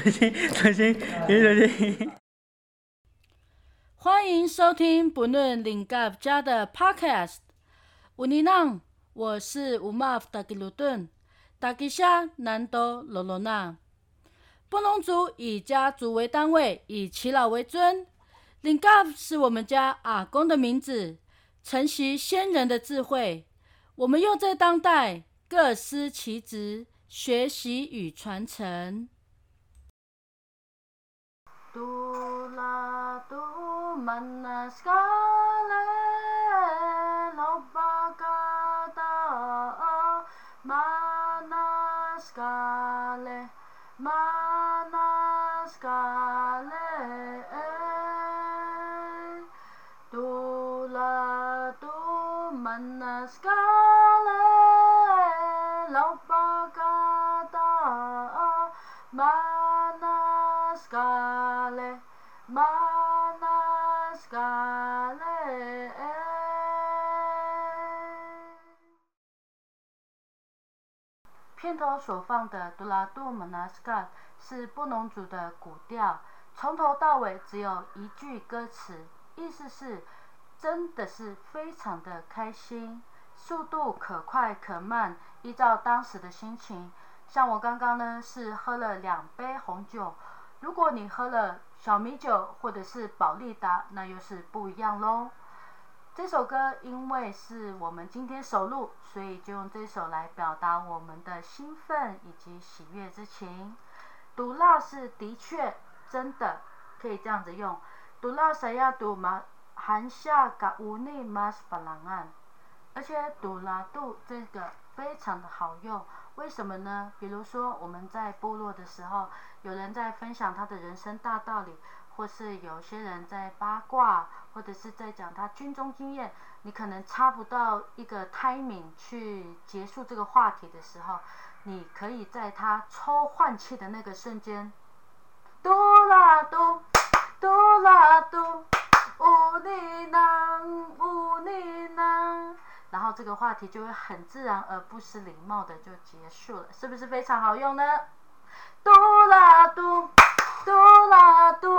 重新，重新，重新。欢迎收听不论领盖家的 podcast。乌尼浪，我是乌马夫达吉鲁顿，达吉夏南多罗罗纳。布农族以家族为单位，以耆老为尊。领盖是我们家阿公的名字，承袭先人的智慧。我们又在当代各司其职，学习与传承。杜拉杜曼纳斯卡勒罗巴嘎达曼纳片头所放的《杜拉杜曼纳斯卡》是布农族的古调，从头到尾只有一句歌词，意思是真的是非常的开心，速度可快可慢，依照当时的心情。像我刚刚呢是喝了两杯红酒，如果你喝了小米酒或者是宝利达，那又是不一样喽。这首歌因为是我们今天首录，所以就用这首来表达我们的兴奋以及喜悦之情。杜拉是的确真的可以这样子用，杜拉谁要杜嘛含下嘎乌内马斯巴朗岸，而且杜拉杜这个非常的好用，为什么呢？比如说我们在部落的时候，有人在分享他的人生大道理。或是有些人在八卦，或者是在讲他军中经验，你可能插不到一个 timing 去结束这个话题的时候，你可以在他抽换气的那个瞬间，嘟啦嘟，嘟啦嘟，乌尼囊，乌尼囊，然后这个话题就会很自然而不失礼貌的就结束了，是不是非常好用呢？嘟啦嘟，嘟啦嘟。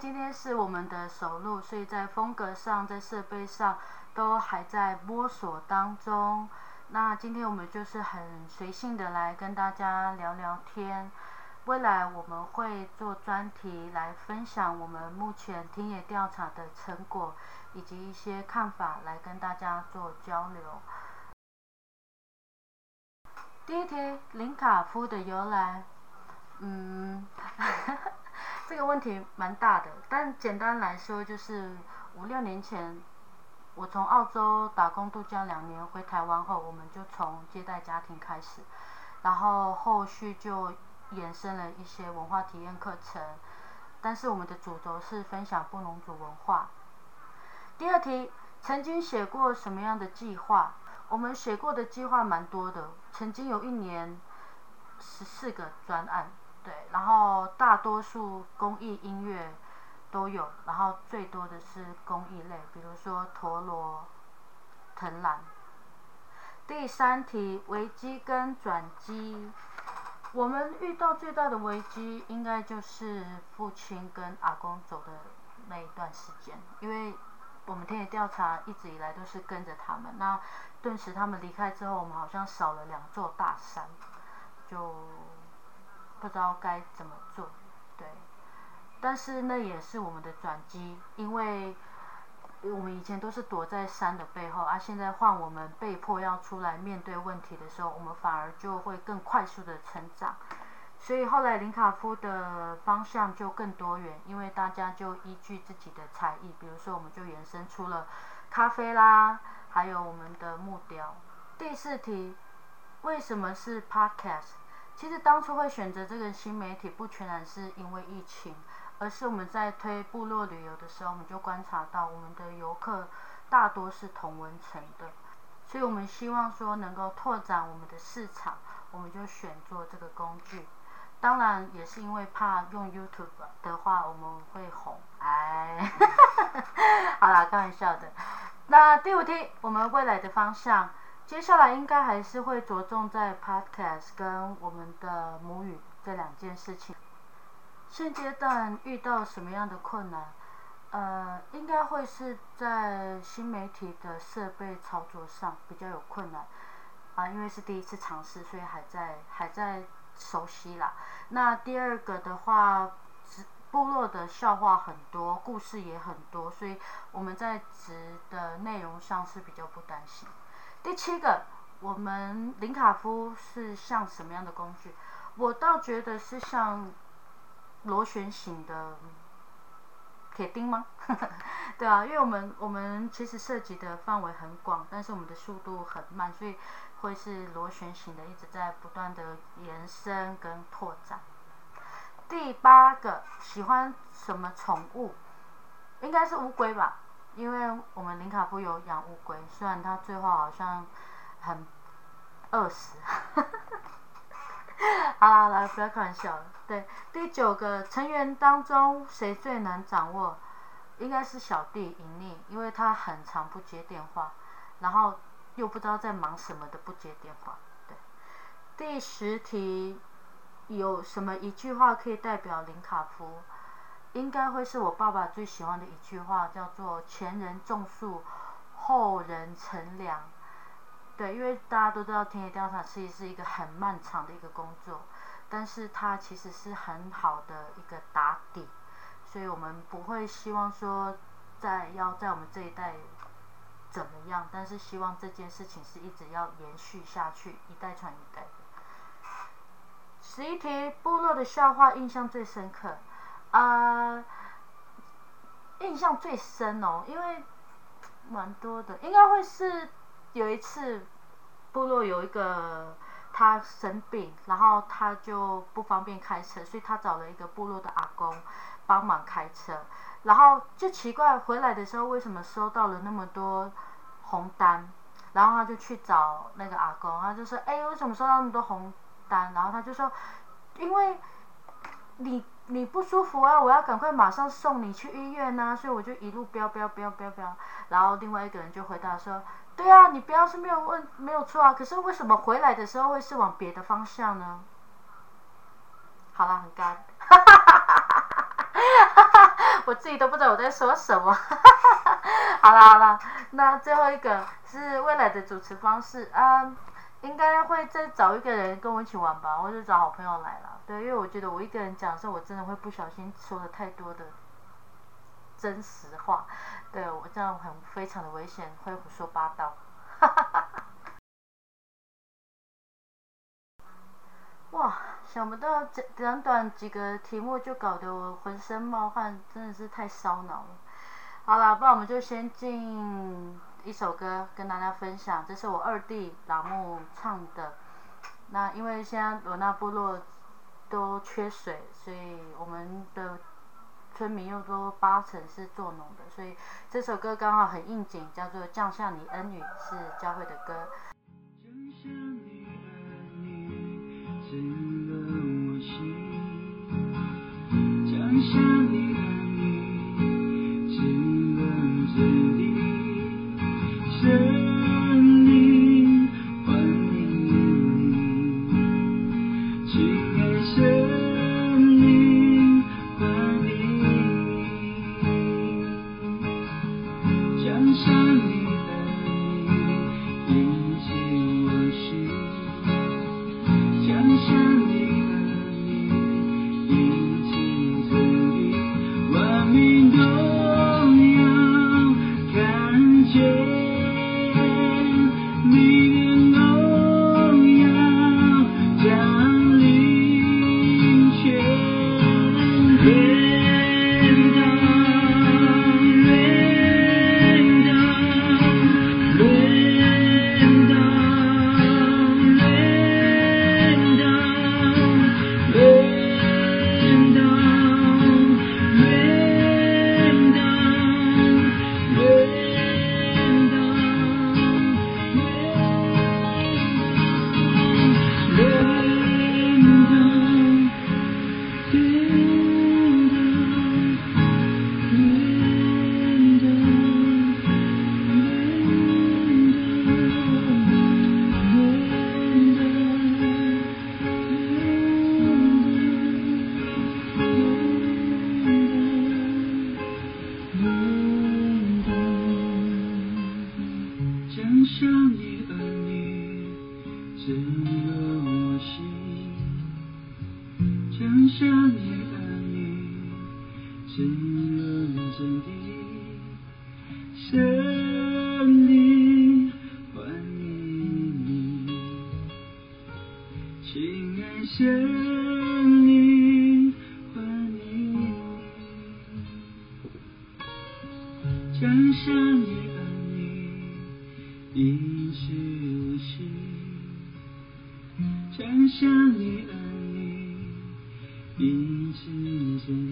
今天是我们的首录，所以在风格上、在设备上都还在摸索当中。那今天我们就是很随性的来跟大家聊聊天。未来我们会做专题来分享我们目前田野调查的成果以及一些看法，来跟大家做交流。第一题，林卡夫的由来，嗯，这个问题蛮大的，但简单来说就是五六年前，我从澳洲打工度假两年回台湾后，我们就从接待家庭开始，然后后续就衍生了一些文化体验课程，但是我们的主轴是分享布农族文化。第二题，曾经写过什么样的计划？我们写过的计划蛮多的，曾经有一年十四个专案，对，然后大多数公益音乐都有，然后最多的是公益类，比如说陀螺、藤篮。第三题，危机跟转机，我们遇到最大的危机应该就是父亲跟阿公走的那一段时间，因为。我们田野调查一直以来都是跟着他们，那顿时他们离开之后，我们好像少了两座大山，就不知道该怎么做。对，但是那也是我们的转机，因为我们以前都是躲在山的背后，啊，现在换我们被迫要出来面对问题的时候，我们反而就会更快速的成长。所以后来林卡夫的方向就更多元，因为大家就依据自己的才艺，比如说我们就延伸出了咖啡啦，还有我们的木雕。第四题，为什么是 Podcast？其实当初会选择这个新媒体，不全然是因为疫情，而是我们在推部落旅游的时候，我们就观察到我们的游客大多是同文层的。所以我们希望说能够拓展我们的市场，我们就选做这个工具。当然也是因为怕用 YouTube 的话我们会红，哎，好啦，开玩笑的。那第五题，我们未来的方向，接下来应该还是会着重在 Podcast 跟我们的母语这两件事情。现阶段遇到什么样的困难？呃，应该会是在新媒体的设备操作上比较有困难啊，因为是第一次尝试，所以还在还在熟悉啦。那第二个的话，部落的笑话很多，故事也很多，所以我们在职的内容上是比较不担心。第七个，我们林卡夫是像什么样的工具？我倒觉得是像螺旋形的。铁钉吗？对啊，因为我们我们其实涉及的范围很广，但是我们的速度很慢，所以会是螺旋形的，一直在不断的延伸跟拓展。第八个，喜欢什么宠物？应该是乌龟吧，因为我们林卡夫有养乌龟，虽然他最后好像很饿死。好了好了，不要开玩笑了。对，第九个成员当中谁最能掌握？应该是小弟尹妮，因为他很常不接电话，然后又不知道在忙什么的不接电话。对，第十题有什么一句话可以代表林卡夫？应该会是我爸爸最喜欢的一句话，叫做“前人种树，后人乘凉”。对，因为大家都知道田野调查其实是一个很漫长的一个工作，但是它其实是很好的一个打底，所以我们不会希望说在要在我们这一代怎么样，但是希望这件事情是一直要延续下去，一代传一代。十一题，部落的笑话印象最深刻，啊，印象最深哦，因为蛮多的，应该会是。有一次，部落有一个他生病，然后他就不方便开车，所以他找了一个部落的阿公帮忙开车。然后就奇怪，回来的时候为什么收到了那么多红单？然后他就去找那个阿公，他就说：“哎，为什么收到那么多红单？”然后他就说：“因为你你不舒服啊，我要赶快马上送你去医院呐，所以我就一路飙飙飙飙飙。”然后另外一个人就回答说。对啊，你飙是没有问没有错啊，可是为什么回来的时候会是往别的方向呢？好了，很干，我自己都不知道我在说什么。好了好了，那最后一个是未来的主持方式啊，应该会再找一个人跟我一起玩吧，或者找好朋友来了。对，因为我觉得我一个人讲的时候，我真的会不小心说了太多的。真实话，对我这样很非常的危险，会胡说八道。哇，想不到短短几个题目就搞得我浑身冒汗，真的是太烧脑了。好了，不然我们就先进一首歌跟大家分享，这是我二弟老木唱的。那因为现在罗纳部落都缺水，所以我们的。村民又说八成是做农的，所以这首歌刚好很应景，叫做《降下你恩雨》，是教会的歌。你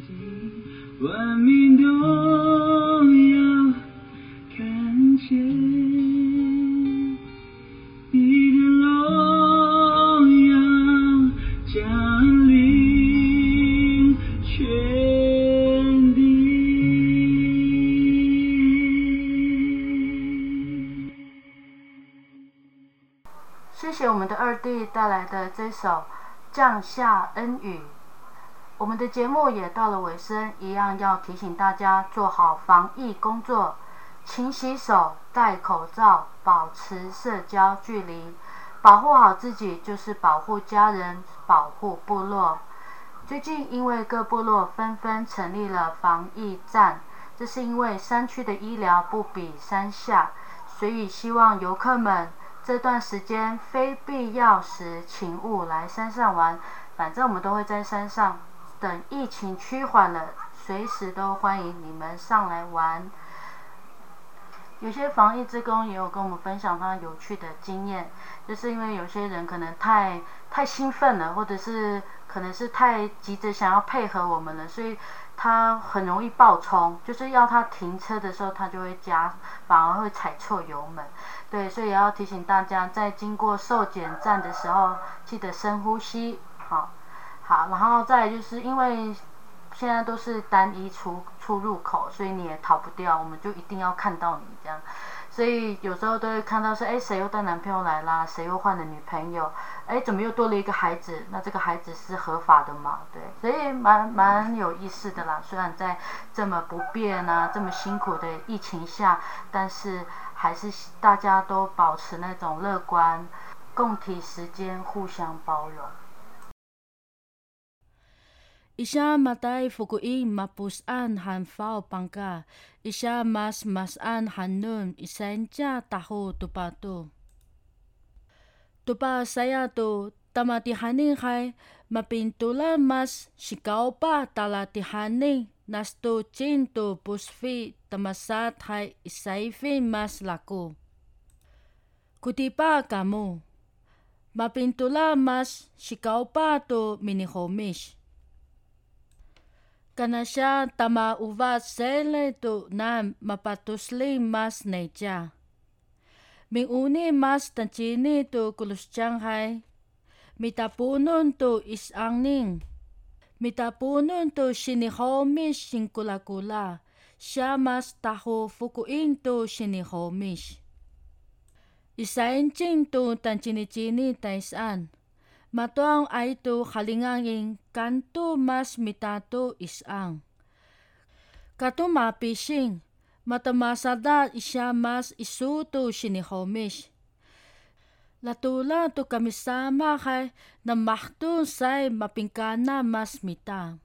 食真谛，万民都要看见你的荣耀降临全地。谢谢我们的二弟带来的这首《降下恩雨》。我们的节目也到了尾声，一样要提醒大家做好防疫工作，勤洗手、戴口罩，保持社交距离，保护好自己就是保护家人、保护部落。最近因为各部落纷纷成立了防疫站，这是因为山区的医疗不比山下，所以希望游客们这段时间非必要时，请勿来山上玩。反正我们都会在山上，等疫情趋缓了，随时都欢迎你们上来玩。有些防疫职工也有跟我们分享他有趣的经验，就是因为有些人可能太太兴奋了，或者是可能是太急着想要配合我们了，所以他很容易爆冲，就是要他停车的时候，他就会加，反而会踩错油门。对，所以也要提醒大家，在经过受检站的时候，记得深呼吸，好，好，然后再就是因为现在都是单一出出入口，所以你也逃不掉，我们就一定要看到你这样。所以有时候都会看到说，哎，谁又带男朋友来啦？谁又换了女朋友？哎，怎么又多了一个孩子？那这个孩子是合法的嘛？对，所以蛮蛮有意思的啦。虽然在这么不便啊、这么辛苦的疫情下，但是还是大家都保持那种乐观，共体时间，互相包容。Isya matay fukui mapusaan han fao pangka. Isya mas masaan hanun isenja tahu tupato. Tupa saya tamati haning hay mapintula mas sikaw pa talatihaning nasto cintu pusfi tamasat hay isaifi mas laku Kutipa kamu. Mapintula mas sikaw pa to minihomish. Kana siya tama uvat sele tu na mapatusli mas neja. Minguni mas tancini tu kulusyang hai. Mitapunon tu isangning. Mitapunon tu sinihomish singkula-kula. Siya mas taho fukuin tu sinihomish. Isain-ching tu tancini-chini taisan. Matuang ay tu halingangin kanto mas mitato isang. Kato mapising, matamasada isya mas isuto sinihomish. Latula tu kami sama kay na mahtun say mapingkana mas mita.